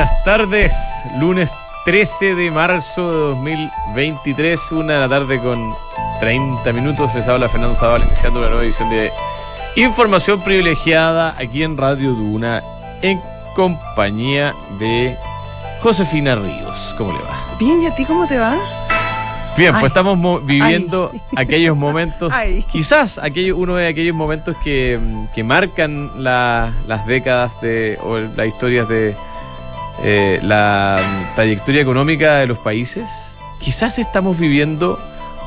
buenas tardes. Lunes 13 de marzo de 2023, una de la tarde con 30 minutos. Les habla Fernando Zavala iniciando una nueva edición de Información Privilegiada aquí en Radio Duna en compañía de Josefina Ríos. ¿Cómo le va? Bien, ¿y a ti cómo te va? Bien, Ay. pues estamos mo- viviendo Ay. aquellos momentos, Ay. quizás aquello, uno de aquellos momentos que, que marcan la- las décadas de, o las historias de eh, la trayectoria económica de los países. Quizás estamos viviendo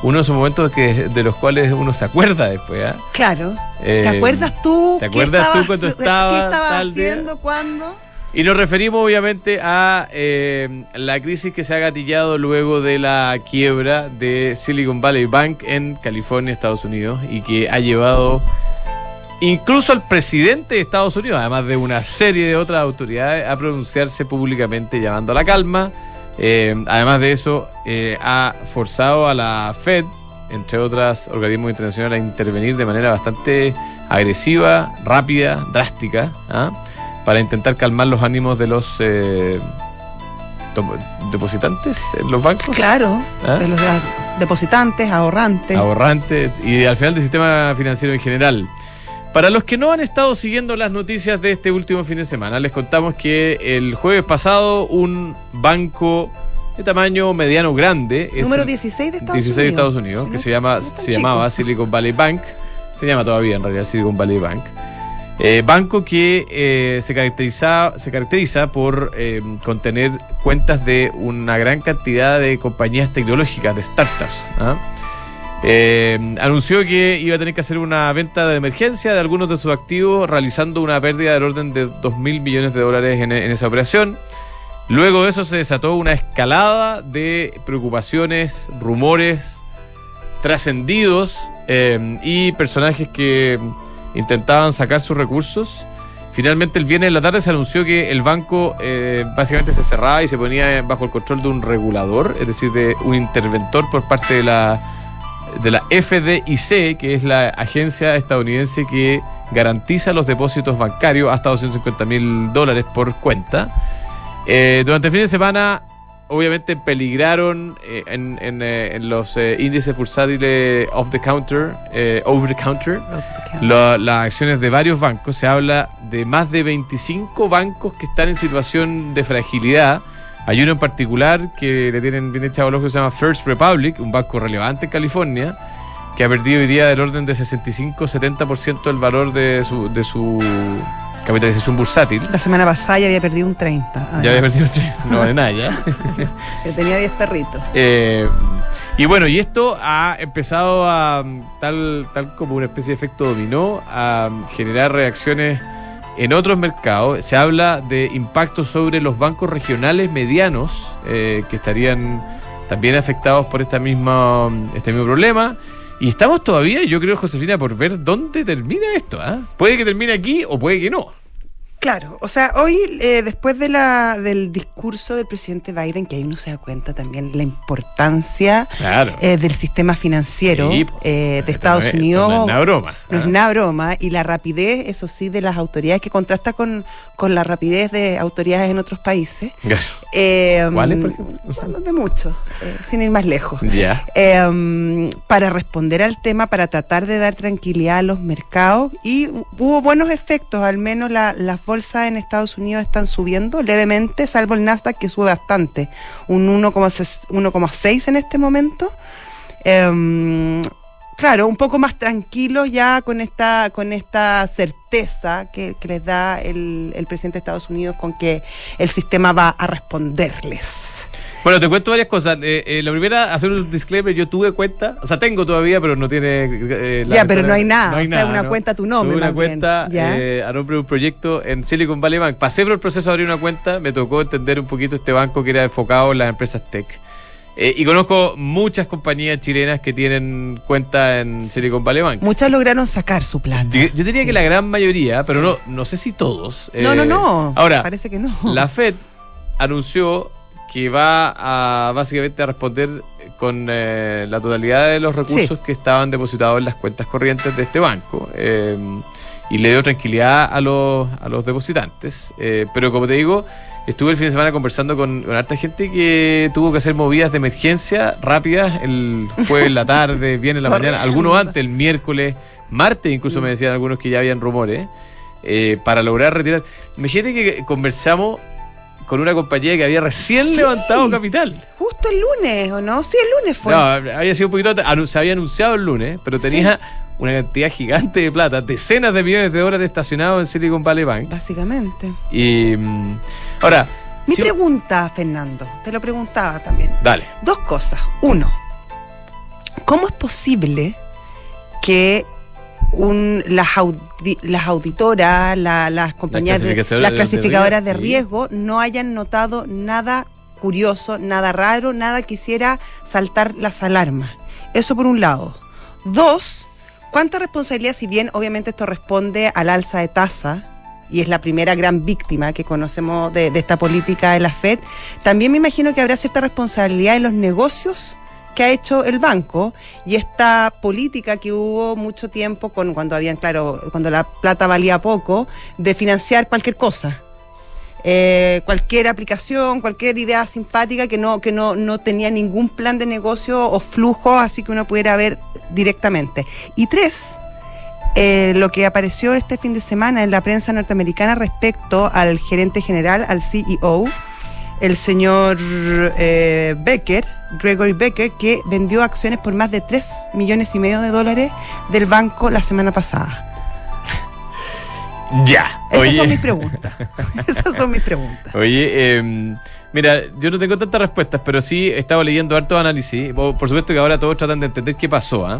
uno de esos momentos que, de los cuales uno se acuerda después. ¿ah? Claro. Eh, ¿Te acuerdas tú? ¿te qué acuerdas tú estabas- cuando ¿Qué estabas estabas tal día? haciendo? ¿Cuándo? Y nos referimos obviamente a eh, la crisis que se ha gatillado luego de la quiebra de Silicon Valley Bank en California, Estados Unidos, y que ha llevado incluso al presidente de Estados Unidos, además de una serie de otras autoridades, a pronunciarse públicamente llamando a la calma. Eh, además de eso, eh, ha forzado a la Fed, entre otros organismos internacionales, a intervenir de manera bastante agresiva, rápida, drástica, ¿ah? para intentar calmar los ánimos de los eh, depositantes en los bancos, Claro. ¿Ah? De los de- depositantes, ahorrantes. ahorrantes y al final del sistema financiero en general. Para los que no han estado siguiendo las noticias de este último fin de semana, les contamos que el jueves pasado un banco de tamaño mediano grande, Número el 16 de Estados 16 de Unidos. Estados Unidos, Si que no- se, llama, no se chico. llamaba Silicon Valley Bank, se llama todavía en realidad Silicon Valley Bank. Eh, banco que eh, se, caracteriza, se caracteriza por eh, contener cuentas de una gran cantidad de compañías tecnológicas, de startups. ¿ah? Eh, anunció que iba a tener que hacer una venta de emergencia de algunos de sus activos, realizando una pérdida del orden de 2 mil millones de dólares en, esa operación. Luego de eso se desató una escalada de preocupaciones, rumores, trascendidos eh, y personajes que intentaban sacar sus recursos. Finalmente el viernes en la tarde se anunció que el banco eh, básicamente se cerraba y se ponía bajo el control de un regulador, es decir, de un interventor por parte de la, de la FDIC, que es la agencia estadounidense que garantiza los depósitos bancarios hasta 250 mil dólares por cuenta. Eh, durante el fin de semana, obviamente peligraron eh, en, en, eh, en los índices bursátiles off the counter, eh, over the counter, la- las acciones de varios bancos. Se habla de más de 25 bancos que están en situación de fragilidad. Hay uno en particular que le tienen bien echado el ojo que se llama First Republic, un banco relevante en California, que ha perdido hoy día del orden de 65-70% del valor de su, de su capitalización bursátil. La semana pasada ya había perdido un 30. Ya había perdido tres, no vale nada ya. Que tenía 10 perritos. Eh, y bueno, y esto ha empezado a, tal, tal como una especie de efecto dominó, a generar reacciones en otros mercados. Se habla de impactos sobre los bancos regionales medianos eh, que estarían también afectados por esta misma, este mismo problema. Y estamos todavía, yo creo, Josefina, por ver dónde termina esto. ¿ah? Puede que termine aquí o puede que no. Claro, o sea, hoy eh, después de la, del discurso del presidente Biden, que ahí uno se da cuenta también la importancia Claro. eh, del sistema financiero Sí, eh, de Estados no es- Unidos. No es una broma. No es nada broma. Y la rapidez, eso sí, de las autoridades que contrasta con, con la rapidez de autoridades en otros países. Claro. ¿Cuáles, por ejemplo? bueno, De muchos, sin ir más lejos. Ya. Eh, para responder al tema, para tratar de dar tranquilidad a los mercados y hubo buenos efectos, al menos la- las bolsas en Estados Unidos están subiendo levemente, salvo el Nasdaq que sube bastante, un 1,6 1,6 en este momento. Eh, claro, un poco más tranquilos ya con esta, con esta certeza que, que les da el, el presidente de Estados Unidos con que el sistema va a responderles. Bueno, te cuento varias cosas. Eh, eh, la primera, hacer un disclaimer, yo tuve cuenta, o sea, tengo todavía, pero no tiene... eh, la Ya, pero no hay nada, no hay o sea, nada, una ¿no? cuenta a tu nombre. Tuve una bien. cuenta eh, a nombre de un proyecto en Silicon Valley Bank. Pasé por el proceso de abrir una cuenta, me tocó entender un poquito este banco que era enfocado en las empresas tech. Eh, y conozco muchas compañías chilenas que tienen cuenta en Silicon Valley Bank. Muchas lograron sacar su plata. Yo, yo diría Sí. que la gran mayoría, pero Sí. no, no sé si todos. No, no, no. Ahora, Parece que no. la Fed anunció que va a básicamente a responder con eh, la totalidad de los recursos que estaban depositados en las cuentas corrientes de este banco. Eh, y le dio tranquilidad a los, a los depositantes. Eh, pero como te digo, estuve el fin de semana conversando con, con harta gente que tuvo que hacer movidas de emergencia rápidas el jueves en la tarde, bien en la mañana, algunos antes, el miércoles, martes incluso me decían algunos que ya habían rumores, eh, para lograr retirar. Imagínate que conversamos con una compañía que había recién Sí. levantado capital. Justo el lunes, ¿o no? Sí, el lunes fue. No, había sido un poquito. Se había anunciado el lunes, pero tenía una cantidad gigante de plata, decenas de millones de dólares estacionados en Silicon Valley Bank. Básicamente. Y. mm, ahora. Mi si- pregunta, Fernando, te lo preguntaba también. Dale. Dos cosas. Uno, ¿cómo es posible que un, las, audi- las auditoras, la- las compañías, clasificadoras las clasificadoras de riesgo, no hayan notado nada curioso, nada raro, nada que hiciera saltar las alarmas? Eso por un lado. Dos, ¿cuánta responsabilidad, si bien obviamente esto responde al alza de tasa, y es la primera gran víctima que conocemos de, de esta política de la Fed, también me imagino que habrá cierta responsabilidad en los negocios que ha hecho el banco y esta política que hubo mucho tiempo con cuando habían, claro, cuando la plata valía poco, de financiar cualquier cosa. Eh, cualquier aplicación, cualquier idea simpática que no, que no, no tenía ningún plan de negocio o flujo, así que uno pudiera ver directamente. Y tres, eh, lo que apareció este fin de semana en la prensa norteamericana respecto al gerente general, al CEO, el señor eh, Becker, Gregory Becker, que vendió acciones por más de 3 millones y medio de dólares del banco la semana pasada. Ya. Esas son mis preguntas. Esas son mis preguntas. Oye, em, mira, yo no tengo tantas respuestas, pero sí he estado leyendo harto análisis. Por, supuesto que ahora todos tratan de entender qué pasó. ¿ah?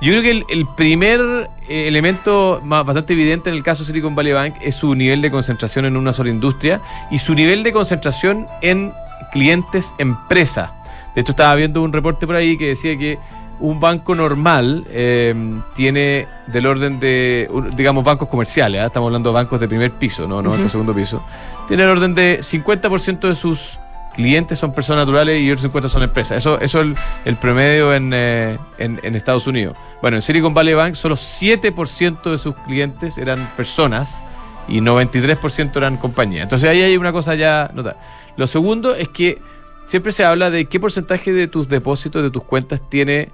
Yo creo que el, el primer eh, elemento más, bastante evidente en el caso Silicon Valley Bank es su nivel de concentración en una sola industria y su nivel de concentración en clientes empresa. De hecho, estaba viendo un reporte por ahí que decía que un banco normal eh, tiene del orden de, digamos, bancos comerciales, ¿ah? estamos hablando de bancos de primer piso, no, no de segundo piso, tiene el orden de 50% de sus clientes son personas naturales y otros 50% son empresas. Eso, eso es el, el promedio en, eh, en, en Estados Unidos. Bueno, en Silicon Valley Bank solo 7% de sus clientes eran personas y 93% eran compañías. Entonces ahí hay una cosa ya notable. Lo segundo es que siempre se habla de qué porcentaje de tus depósitos, de tus cuentas, tiene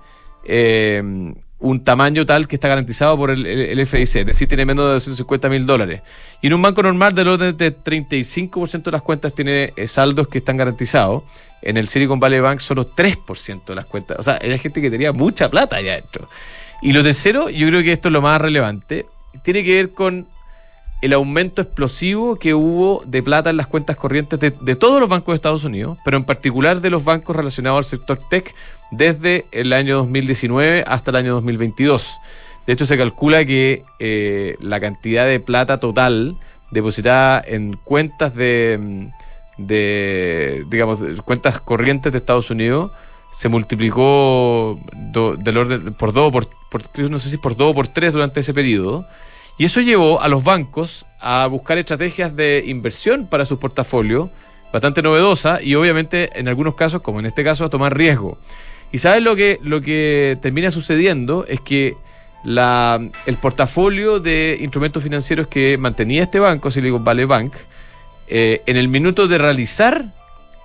eh, un tamaño tal que está garantizado por el, el- el FDIC, es decir, tiene menos de 250 mil dólares. Y en un banco normal, del orden de 35% de las cuentas tiene eh, saldos que están garantizados. En el Silicon Valley Bank, solo 3% de las cuentas. O sea, era gente que tenía mucha plata allá adentro. Y lo tercero, yo creo que esto es lo más relevante, tiene que ver con el aumento explosivo que hubo de plata en las cuentas corrientes de, de todos los bancos de Estados Unidos, pero en particular de los bancos relacionados al sector tech desde el año 2019 hasta el año 2022. De hecho, se calcula que eh, la cantidad de plata total depositada en cuentas de, de digamos, cuentas corrientes de Estados Unidos se multiplicó del orden por dos, por, por, no sé si por dos o por tres durante ese periodo. Y eso llevó a los bancos a buscar estrategias de inversión para sus portafolios, bastante novedosa y obviamente en algunos casos, como en este caso, a tomar riesgo. Y sabes lo que, lo que termina sucediendo es que la, el portafolio de instrumentos financieros que mantenía este banco, Silicon Valley Bank, eh, en el minuto de realizar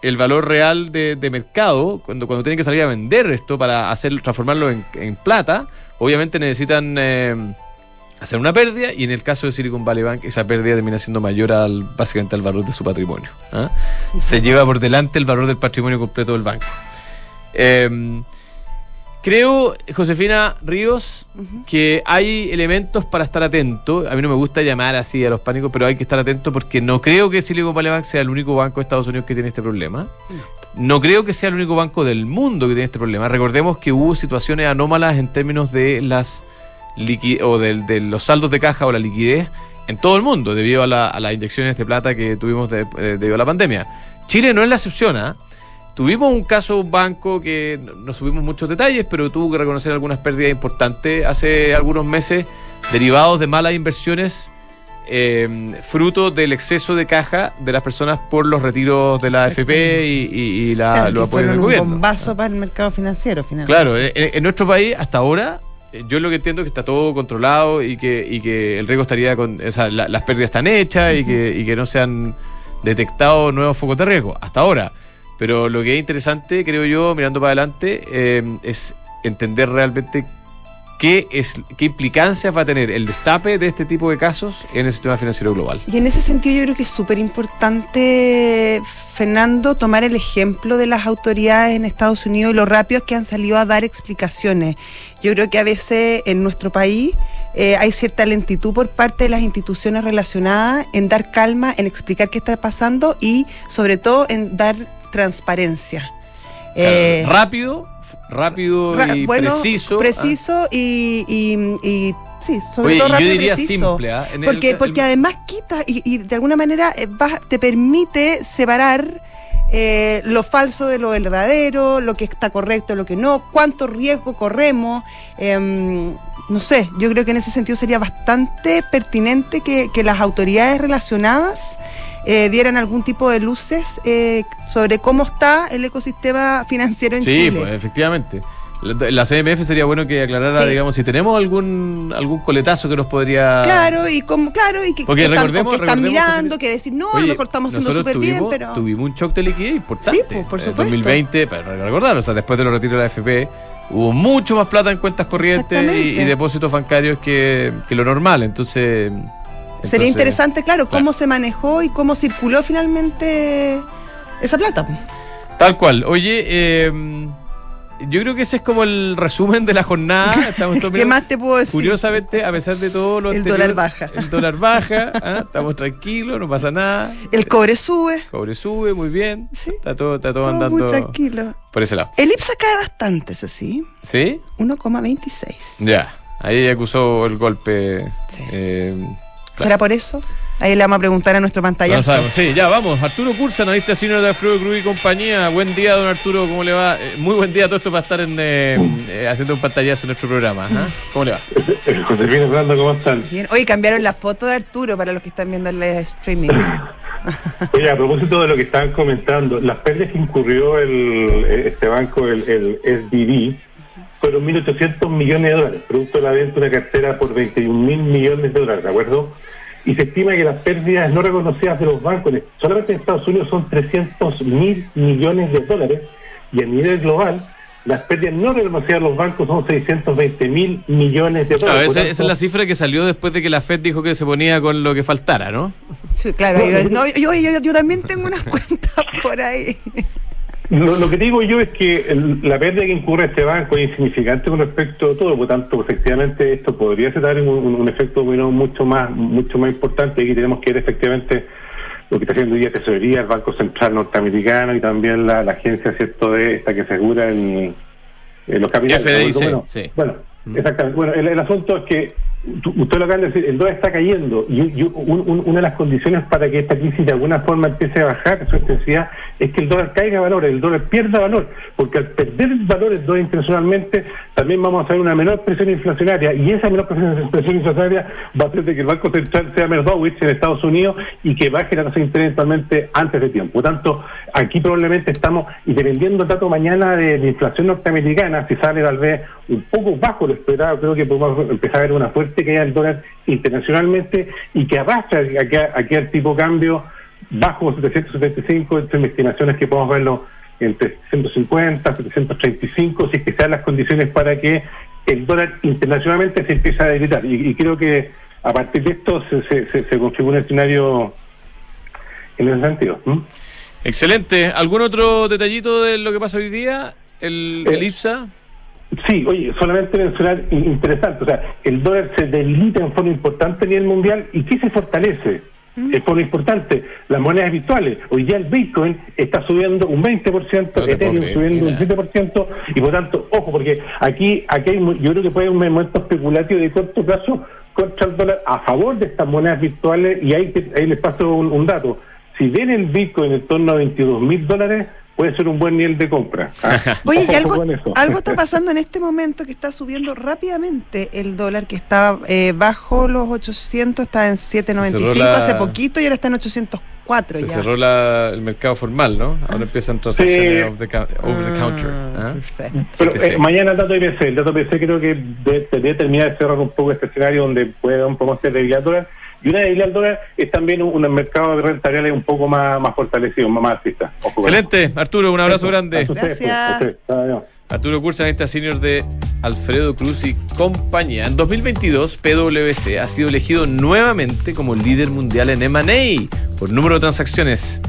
el valor real de, de mercado, cuando, cuando tienen que salir a vender esto para hacer, transformarlo en, plata, obviamente necesitan eh, hacer una pérdida y en el caso de Silicon Valley Bank esa pérdida termina siendo mayor al básicamente al valor de su patrimonio. ¿ah? Se lleva por delante el valor del patrimonio completo del banco. Eh, creo, Josefina Ríos, que hay elementos para estar atento. A mí no me gusta llamar así a los pánicos, pero hay que estar atento porque no creo que Silicon Valley Bank sea el único banco de Estados Unidos que tiene este problema. No creo que sea el único banco del mundo que tiene este problema. Recordemos que hubo situaciones anómalas en términos de las o del- de, los saldos de caja o la liquidez en todo el mundo debido a, la- a las inyecciones de plata que tuvimos de- eh, debido a la pandemia. Chile no es la excepción. ¿ah? Tuvimos un caso, un banco que no subimos muchos detalles, pero tuvo que reconocer algunas pérdidas importantes hace algunos meses derivados de malas inversiones, eh, fruto del exceso de caja de las personas por los retiros de la AFP y, y- y la, Claro, los apoyos del un gobierno. bombazo para el mercado financiero, finalmente. Claro, en, en nuestro país hasta ahora yo lo que entiendo es que está todo controlado y que, y que el riesgo estaría con. O sea, la- las pérdidas están hechas y, que, y que no se han detectado nuevos focos de riesgo hasta ahora. Pero lo que es interesante, creo yo, mirando para adelante, eh, es entender realmente qué, es, qué implicancias va a tener el destape de este tipo de casos en el sistema financiero global. Y en ese sentido yo creo que es súper importante, Fernando, tomar el ejemplo de las autoridades en Estados Unidos y lo rápidos que han salido a dar explicaciones. Yo creo que a veces en nuestro país eh, hay cierta lentitud por parte de las instituciones relacionadas en dar calma, en explicar qué está pasando y sobre todo en dar transparencia. Eh, rápido, rápido ra- y bueno, preciso. preciso y, y- y, sí, sobre Oye, todo yo rápido y preciso. simple. ¿ah? El- Porque, el- porque además quita y, y de alguna manera eh, va- te permite separar eh, lo falso de lo verdadero, lo que está correcto, lo que no, cuánto riesgo corremos. em, no sé, yo creo que en ese sentido sería bastante pertinente que, que las autoridades relacionadas eh, dieran algún tipo de luces eh, sobre cómo está el ecosistema financiero en Sí, Chile. pues efectivamente. La, la CMF sería bueno que aclarara, Sí. digamos, si tenemos algún algún coletazo que nos podría. Claro, y como, claro, y que, Porque que están, recordemos- o que están mirando, que decir, no, a lo mejor estamos haciendo súper bien, pero. Tuvimos un shock de liquidez importante. Sí, pues, por En supuesto. 2020, para recordar, o sea, después de los retiros de la FP, hubo mucho más plata en cuentas corrientes y, y depósitos bancarios que, que lo normal. Entonces. Sería interesante, claro, cómo se manejó y cómo circuló finalmente esa plata. Tal cual. Oye, eh, yo creo que ese es como el resumen de la jornada. Estamos ¿Qué más te puedo decir? Curiosamente, a pesar de todo lo El anterior, dólar baja. El dólar baja, ¿ah? estamos tranquilos, no pasa nada. El cobre sube. Cobre sube, muy bien. Sí. Está todo, está todo Todo andando muy tranquilo. por ese lado. El IPSA cae bastante, eso sí. ¿Sí? 1,26. Ya. Ahí acusó el golpe. Sí. eh, ¿Será por eso? Ahí le vamos a preguntar a nuestro no pantallazo. sabemos. Sí, ya vamos. Arturo Cursa, analista senior de Alfredo Cruz y compañía. Buen día, don Arturo. ¿Cómo le va? Eh, muy buen día. Todo esto para estar en, eh, eh, haciendo un pantallazo en nuestro programa. ¿ah? ¿Cómo le va? Josefina Fernando, ¿cómo están? Bien. Oye, cambiaron la foto de Arturo para los que están viendo el live streaming. Oye, a propósito de lo que estaban comentando, las pérdidas que incurrió el, este banco, el, el SBB, fueron 1.800 millones de dólares, producto de la venta de una cartera por 21 mil millones de dólares, ¿de acuerdo? Y se estima que las pérdidas no reconocidas de los bancos, solamente en Estados Unidos, son 300 mil millones de dólares, y a nivel global, las pérdidas no reconocidas de los bancos son 620 mil millones de Claro, dólares. esa, Por esa es la cifra que salió después de que la Fed dijo que se ponía con lo que faltara, ¿no? Sí, claro, yo, no, yo, yo- yo también tengo unas cuentas por ahí. Lo, lo que digo yo es que el- la pérdida que incurre este banco es insignificante con respecto a todo, por tanto, efectivamente, esto podría dar un, un- efecto bueno, mucho más mucho más importante. Aquí tenemos que ver efectivamente lo que está haciendo hoy día Tesorería, el Banco Central Norteamericano y también la, la agencia cierto de esta que asegura el, eh, los capitales. FDIC, bueno, sí. bueno, Mm. exactamente. Bueno, el, el asunto es que usted lo acaba de decir, el dólar está cayendo y, y un- un- una de las condiciones para que esta crisis de alguna forma empiece a bajar su intensidad es que el dólar caiga valor, el dólar pierda valor, porque al perder valor el dólar internacionalmente también vamos a ver una menor presión inflacionaria y esa menor presión, presión inflacionaria va a hacer de que el Banco Central sea Merdowitz en Estados Unidos y que baje la tasa de interés eventualmente antes de tiempo. Por tanto, aquí probablemente estamos, y dependiendo dato mañana de la inflación norteamericana, si sale tal vez un poco bajo lo esperado, creo que podemos empezar a ver una fuerte caída del dólar internacionalmente y que arrastra a que, a que el tipo de cambio bajo 775, entre estimaciones que podemos verlo entre 750, 735, si es que sean las condiciones para que el dólar internacionalmente se empiece a debilitar. Y, y creo que a partir de esto se, se, se, se configura un escenario en ese sentido. Excelente. ¿Algún otro detallito de lo que pasa hoy día? ¿El, el Eh, IPSA? Sí, oye, solamente mencionar in- interesante, o sea, el dólar se debilita en forma importante a nivel mundial y ¿qué se fortalece? En forma importante, las monedas virtuales. Hoy ya el Bitcoin está subiendo un 20%, No Ethereum creer, subiendo mira. un 7%, y por tanto, ojo, porque aquí, aquí hay, mu- yo creo que puede haber un momento especulativo de corto plazo contra el dólar a favor de estas monedas virtuales, y ahí, te- ahí les paso un, un dato. Si ven el Bitcoin en torno a 22 mil dólares, puede ser un buen nivel de compra. ¿ah? Oye, y algo, algo está pasando en este momento que está subiendo rápidamente el dólar, que estaba eh, bajo los 800, está en Se 7.95 cerró la- hace poquito y ahora está en 804. cuatro Se ya. cerró la- el mercado formal, ¿no? Ahora empiezan transacciones Sí. over the, over the counter. Ah, ¿ah? Perfecto. Pero OTC. eh, mañana el dato IPC, el dato IPC creo que de- debería terminar de cerrar un poco este escenario donde puede un poco ser debilidad al dólar. Y una debilidad al dólar es también un, un mercado de renta real un poco más, más fortalecido, más, eso. Excelente, Arturo, un abrazo grande. Gracias. Arturo Cursa, senior de Alfredo Cruz y compañía. En 2022, PwC ha sido elegido nuevamente como líder mundial en M&A por número de transacciones.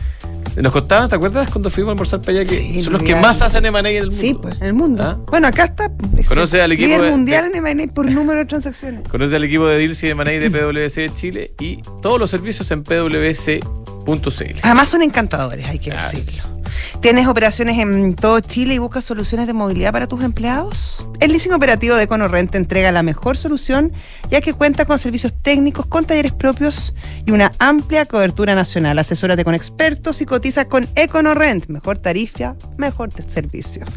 Nos contaban, ¿te acuerdas cuando fuimos a almorzar para allá que Sí, son los que más hacen M&A en el mundo? Sí, pues, en el mundo. ¿Ah? Bueno, acá está. es ¿Conoce al equipo líder de- mundial de- en M&A por número de transacciones. Conoce al equipo de Deals y de M&A de PwC de Chile y todos los servicios en pwc.cl. Además son encantadores, hay que Claro. decirlo. ¿Tienes operaciones en todo Chile y buscas soluciones de movilidad para tus empleados? El leasing operativo de EconoRent te entrega la mejor solución ya que cuenta con servicios técnicos, con talleres propios y una amplia cobertura nacional. Asesórate con expertos y cotiza con EconoRent. Mejor tarifa, mejor servicio.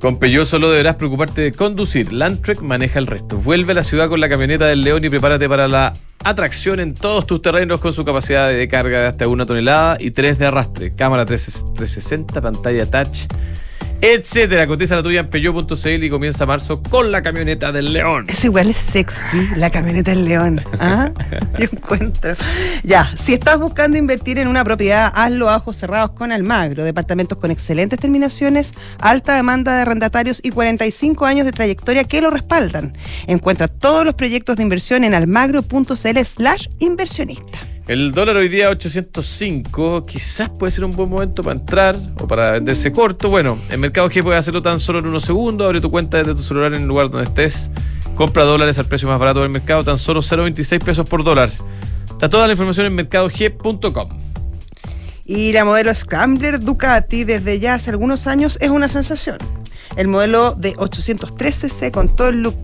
Con Peugeot solo deberás preocuparte de conducir. Landtrek maneja el resto. Vuelve a la ciudad con la camioneta del León y prepárate para la atracción en todos tus terrenos con su capacidad de carga de hasta una tonelada y 3 de arrastre. Cámara 360, pantalla touch, etcétera. Cotiza la tuya en peugeot.cl y comienza marzo con la camioneta del León. Eso igual es sexy, la camioneta del león. ¿ah? Yo encuentro. Ya, si estás buscando invertir en una propiedad, hazlo a ojos cerrados con Almagro. Departamentos con excelentes terminaciones, alta demanda de arrendatarios y 45 años de trayectoria que lo respaldan. Encuentra todos los proyectos de inversión en almagro.cl slash inversionista. El dólar hoy día 805, quizás puede ser un buen momento para entrar o para venderse corto. Bueno, en Mercado G puedes hacerlo tan solo en unos segundos. Abre tu cuenta desde tu celular en el lugar donde estés. Compra dólares al precio más barato del mercado, tan solo 0.26 pesos por dólar. Está toda la información en mercadog.com. Y la modelo Scrambler Ducati desde ya hace algunos años es una sensación. El modelo de 803cc con todo el look,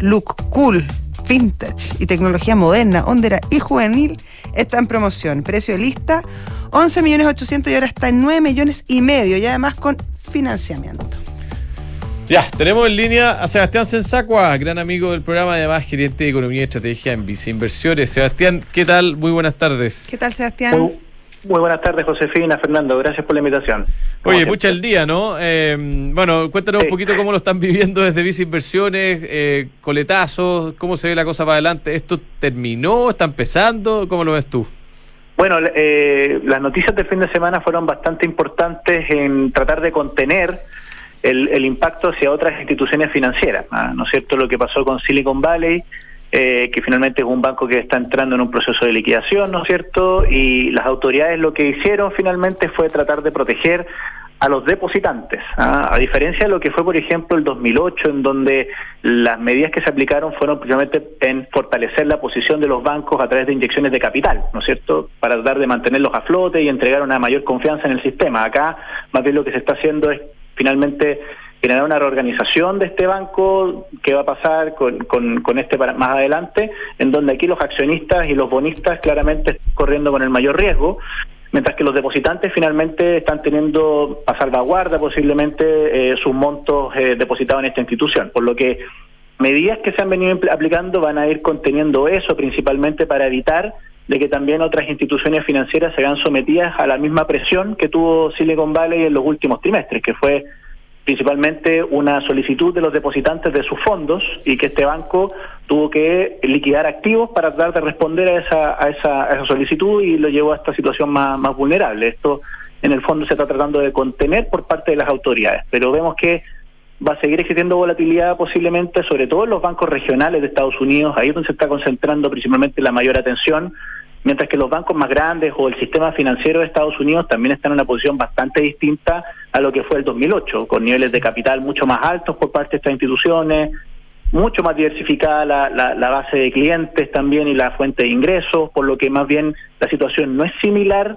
look cool, vintage y tecnología moderna, hondera y juvenil está en promoción. Precio de lista 11 millones 800 y ahora está en 9 millones y medio y además con financiamiento. Ya, tenemos en línea a Sebastián Sensacua, gran amigo del programa, además gerente de Economía y Estrategia en Vice Inversiones. Sebastián, ¿qué tal? Muy buenas tardes. ¿Qué tal, Sebastián? Muy, muy buenas tardes, Josefina, Fernando. Gracias por la invitación. Como Oye, mucha el día, ¿no? Eh, bueno, cuéntanos un poquito cómo lo están viviendo desde Vice Inversiones, eh, coletazos, cómo se ve la cosa para adelante. ¿Esto terminó? ¿Está empezando? ¿Cómo lo ves tú? Bueno, eh, las noticias del fin de semana fueron bastante importantes en tratar de contener el, el impacto hacia otras instituciones financieras. ¿No es cierto lo que pasó con Silicon Valley? Eh, que finalmente es un banco que está entrando en un proceso de liquidación, ¿no es cierto? Y las autoridades lo que hicieron finalmente fue tratar de proteger a los depositantes, ¿ah? a diferencia de lo que fue, por ejemplo, el 2008, en donde las medidas que se aplicaron fueron precisamente en fortalecer la posición de los bancos a través de inyecciones de capital, ¿no es cierto?, para tratar de mantenerlos a flote y entregar una mayor confianza en el sistema. Acá, más bien lo que se está haciendo es finalmente generar una reorganización de este banco que va a pasar con, con, este para más adelante, en donde aquí los accionistas y los bonistas claramente están corriendo con el mayor riesgo, mientras que los depositantes finalmente están teniendo a salvaguarda posiblemente eh, sus montos eh, depositados en esta institución, por lo que medidas que se han venido aplicando van a ir conteniendo eso principalmente para evitar de que también otras instituciones financieras se vean sometidas a la misma presión que tuvo Silicon Valley en los últimos trimestres, que fue principalmente una solicitud de los depositantes de sus fondos y que este banco tuvo que liquidar activos para tratar de responder a esa, a esa, a esa solicitud y lo llevó a esta situación más, más vulnerable. Esto en el fondo se está tratando de contener por parte de las autoridades, pero vemos que va a seguir existiendo volatilidad posiblemente, sobre todo en los bancos regionales de Estados Unidos, ahí es donde se está concentrando principalmente la mayor atención, mientras que los bancos más grandes o el sistema financiero de Estados Unidos también están en una posición bastante distinta a lo que fue el 2008, con niveles de capital mucho más altos por parte de estas instituciones, mucho más diversificada la, la, la base de clientes también y la fuente de ingresos, por lo que más bien la situación no es similar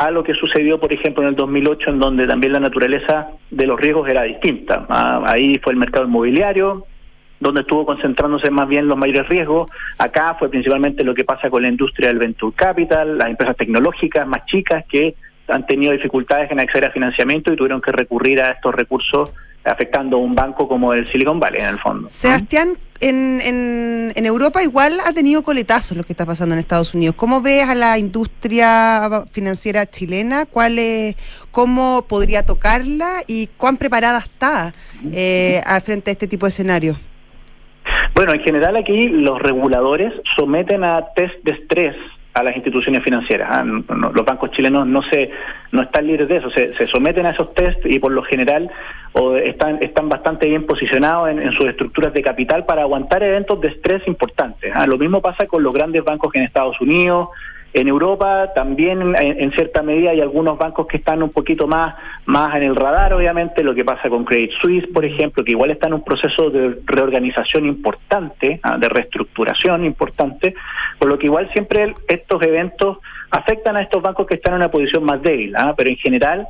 a lo que sucedió, por ejemplo, en el 2008, en donde también la naturaleza de los riesgos era distinta. Ah, ahí fue el mercado inmobiliario, donde estuvo concentrándose más bien los mayores riesgos. Acá fue principalmente lo que pasa con la industria del venture capital, las empresas tecnológicas más chicas que han tenido dificultades en acceder a financiamiento y tuvieron que recurrir a estos recursos afectando a un banco como el Silicon Valley en el fondo. Sebastián, en, en, en, Europa igual ha tenido coletazos lo que está pasando en Estados Unidos. ¿Cómo ves a la industria financiera chilena? ¿Cuál es, ¿Cómo podría tocarla y cuán preparada está eh, frente a este tipo de escenario? Bueno, en general aquí los reguladores someten a test de estrés a las instituciones financieras. Ah, los bancos chilenos no se no están libres de eso, se, someten a esos test y por lo general o están están bastante bien posicionados en, sus estructuras de capital para aguantar eventos de estrés importantes. Ah, lo mismo pasa con los grandes bancos en Estados Unidos, en Europa también en, cierta medida hay algunos bancos que están un poquito más, más en el radar, obviamente, lo que pasa con Credit Suisse, por ejemplo, que igual está en un proceso de reorganización importante, ah, de reestructuración importante, por lo que igual siempre estos eventos afectan a estos bancos que están en una posición más débil, ¿ah? pero en general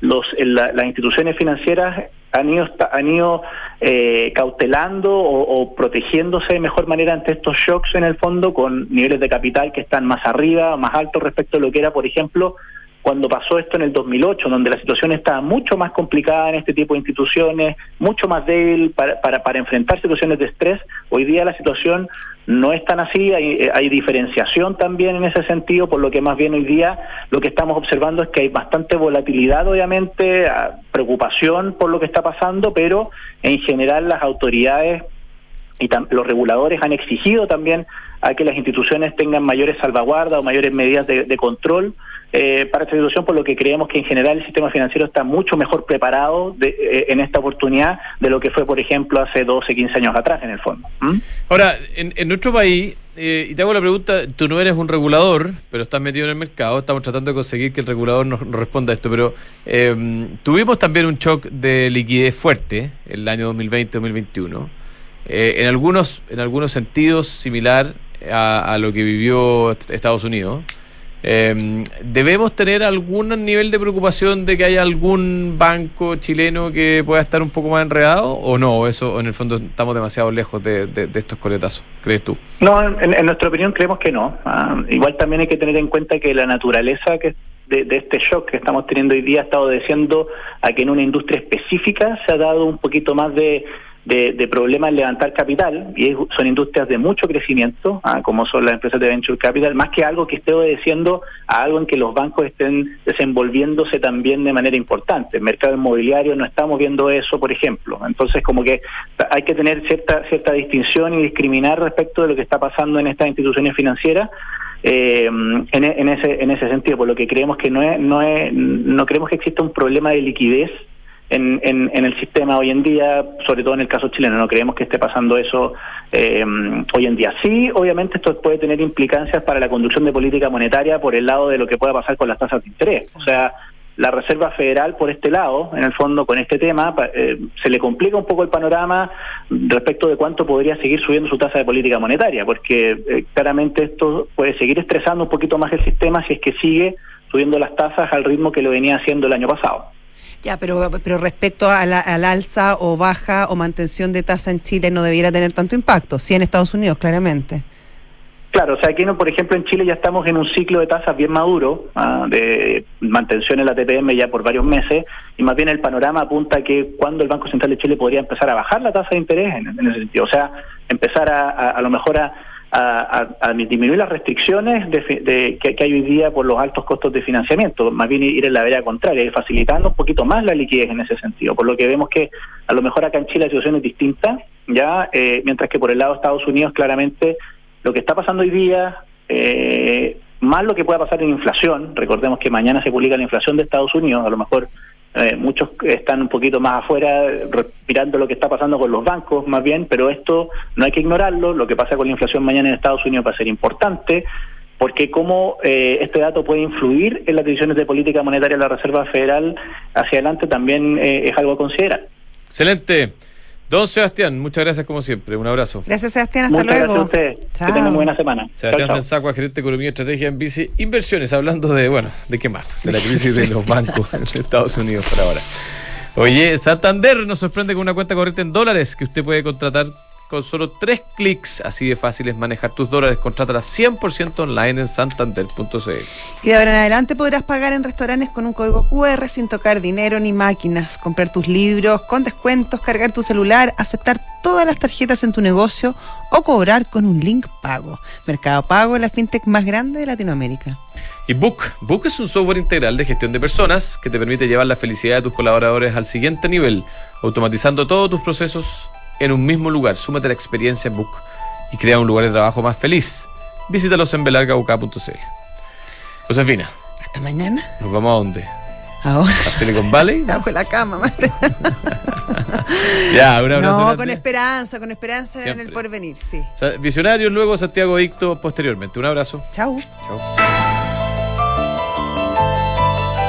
los, las instituciones financieras han ido, han ido eh, cautelando o, protegiéndose de mejor manera ante estos shocks en el fondo con niveles de capital que están más arriba, más altos respecto a lo que era, por ejemplo, cuando pasó esto en el 2008, donde la situación estaba mucho más complicada en este tipo de instituciones, mucho más débil para, para, para enfrentar situaciones de estrés, hoy día la situación no es tan así, hay, eh, hay, diferenciación también en ese sentido, por lo que más bien hoy día lo que estamos observando es que hay bastante volatilidad, obviamente, preocupación por lo que está pasando, pero en general las autoridades y los reguladores han exigido también a que las instituciones tengan mayores salvaguardas o mayores medidas de, control eh, para esta situación, por lo que creemos que en general el sistema financiero está mucho mejor preparado eh, en esta oportunidad de lo que fue, por ejemplo, hace 12, 15 años atrás, en el fondo. Ahora, en, nuestro país, eh, y te hago la pregunta, tú no eres un regulador, pero estás metido en el mercado, estamos tratando de conseguir que el regulador nos, responda a esto, pero tuvimos también un shock de liquidez fuerte el año 2020-2021. En algunos en algunos sentidos similar a, lo que vivió Estados Unidos. Em, ¿Debemos tener algún nivel de preocupación de que haya algún banco chileno que pueda estar un poco más enredado o no? Eso en el fondo estamos demasiado lejos de, estos coletazos, ¿crees tú? No, en, nuestra opinión creemos que no. Ah, igual también hay que tener en cuenta que la naturaleza que de, de, este shock que estamos teniendo hoy día ha estado diciendo a que en una industria específica se ha dado un poquito más de de, de problemas en levantar capital, y son industrias de mucho crecimiento, ah, como son las empresas de venture capital, más que algo que esté obedeciendo a algo en que los bancos estén desenvolviéndose también de manera importante. El mercado inmobiliario no estamos viendo eso, por ejemplo. Entonces, como que hay que tener cierta, cierta distinción y discriminar respecto de lo que está pasando en estas instituciones financieras. Eh, en, en, ese en ese sentido por lo que creemos que no es no es no creemos que exista un problema de liquidez en, en, el sistema hoy en día, sobre todo en el caso chileno. No creemos que esté pasando eso eh, hoy en día. Sí, obviamente esto puede tener implicancias para la conducción de política monetaria por el lado de lo que pueda pasar con las tasas de interés. O sea, la Reserva Federal por este lado, en el fondo con este tema, eh, se le complica un poco el panorama respecto de cuánto podría seguir subiendo su tasa de política monetaria, porque eh, claramente esto puede seguir estresando un poquito más el sistema si es que sigue subiendo las tasas al ritmo que lo venía haciendo el año pasado. Ya, pero, pero respecto a la, al alza o baja o mantención de tasa en Chile no debiera tener tanto impacto, sí en Estados Unidos, claramente. Claro, o sea, aquí, por ejemplo, en Chile ya estamos en un ciclo de tasas bien maduro, ah, de mantención en la TPM ya por varios meses, y más bien el panorama apunta a que cuando el Banco Central de Chile podría empezar a bajar la tasa de interés en, ese sentido, o sea, empezar a, a lo mejor a, a, disminuir las restricciones de, que, hay hoy día por los altos costos de financiamiento, más bien ir en la vereda contraria, y facilitando un poquito más la liquidez en ese sentido, por lo que vemos que a lo mejor acá en Chile la situación es distinta, ya eh, mientras que por el lado de Estados Unidos claramente lo que está pasando hoy día, eh, más lo que pueda pasar en inflación, recordemos que mañana se publica la inflación de Estados Unidos, a lo mejor eh, muchos están un poquito más afuera mirando lo que está pasando con los bancos más bien, pero esto no hay que ignorarlo, lo que pasa con la inflación mañana en Estados Unidos va a ser importante, porque cómo eh, este dato puede influir en las decisiones de política monetaria de la Reserva Federal hacia adelante también eh, es algo a considerar. Excelente. Don Sebastián, muchas gracias como siempre. Un abrazo. Gracias, Sebastián. Hasta luego. Gracias a usted. Que tengan buena semana. Sebastián Sensacua, gerente de Economía y Estrategia en Bici Inversiones, hablando de, bueno, ¿de qué más? De la crisis de los bancos en Estados Unidos por ahora. Oye, Santander nos sorprende con una cuenta corriente en dólares que usted puede contratar con solo tres clics. Así de fácil es manejar tus dólares. Contrátala 100% online en santander.cl. Y de ahora en adelante podrás pagar en restaurantes con un código QR sin tocar dinero ni máquinas, comprar tus libros con descuentos, cargar tu celular, aceptar todas las tarjetas en tu negocio o cobrar con un link pago. Mercado Pago es la fintech más grande de Latinoamérica. Y Book. Book es un software integral de gestión de personas que te permite llevar la felicidad de tus colaboradores al siguiente nivel, automatizando todos tus procesos en un mismo lugar. Súmate a la experiencia en Book y crea un lugar de trabajo más feliz. Visítalos en belargauk.cl. Josefina, Hasta mañana. ¿nos vamos a dónde? Ahora. ¿A Silicon Valley? Bajo la cama, madre. ya, un abrazo. No, grande. con esperanza, con esperanza en el porvenir, sí. Visionarios, luego Santiago Dicto posteriormente. Un abrazo. Chau. Chao.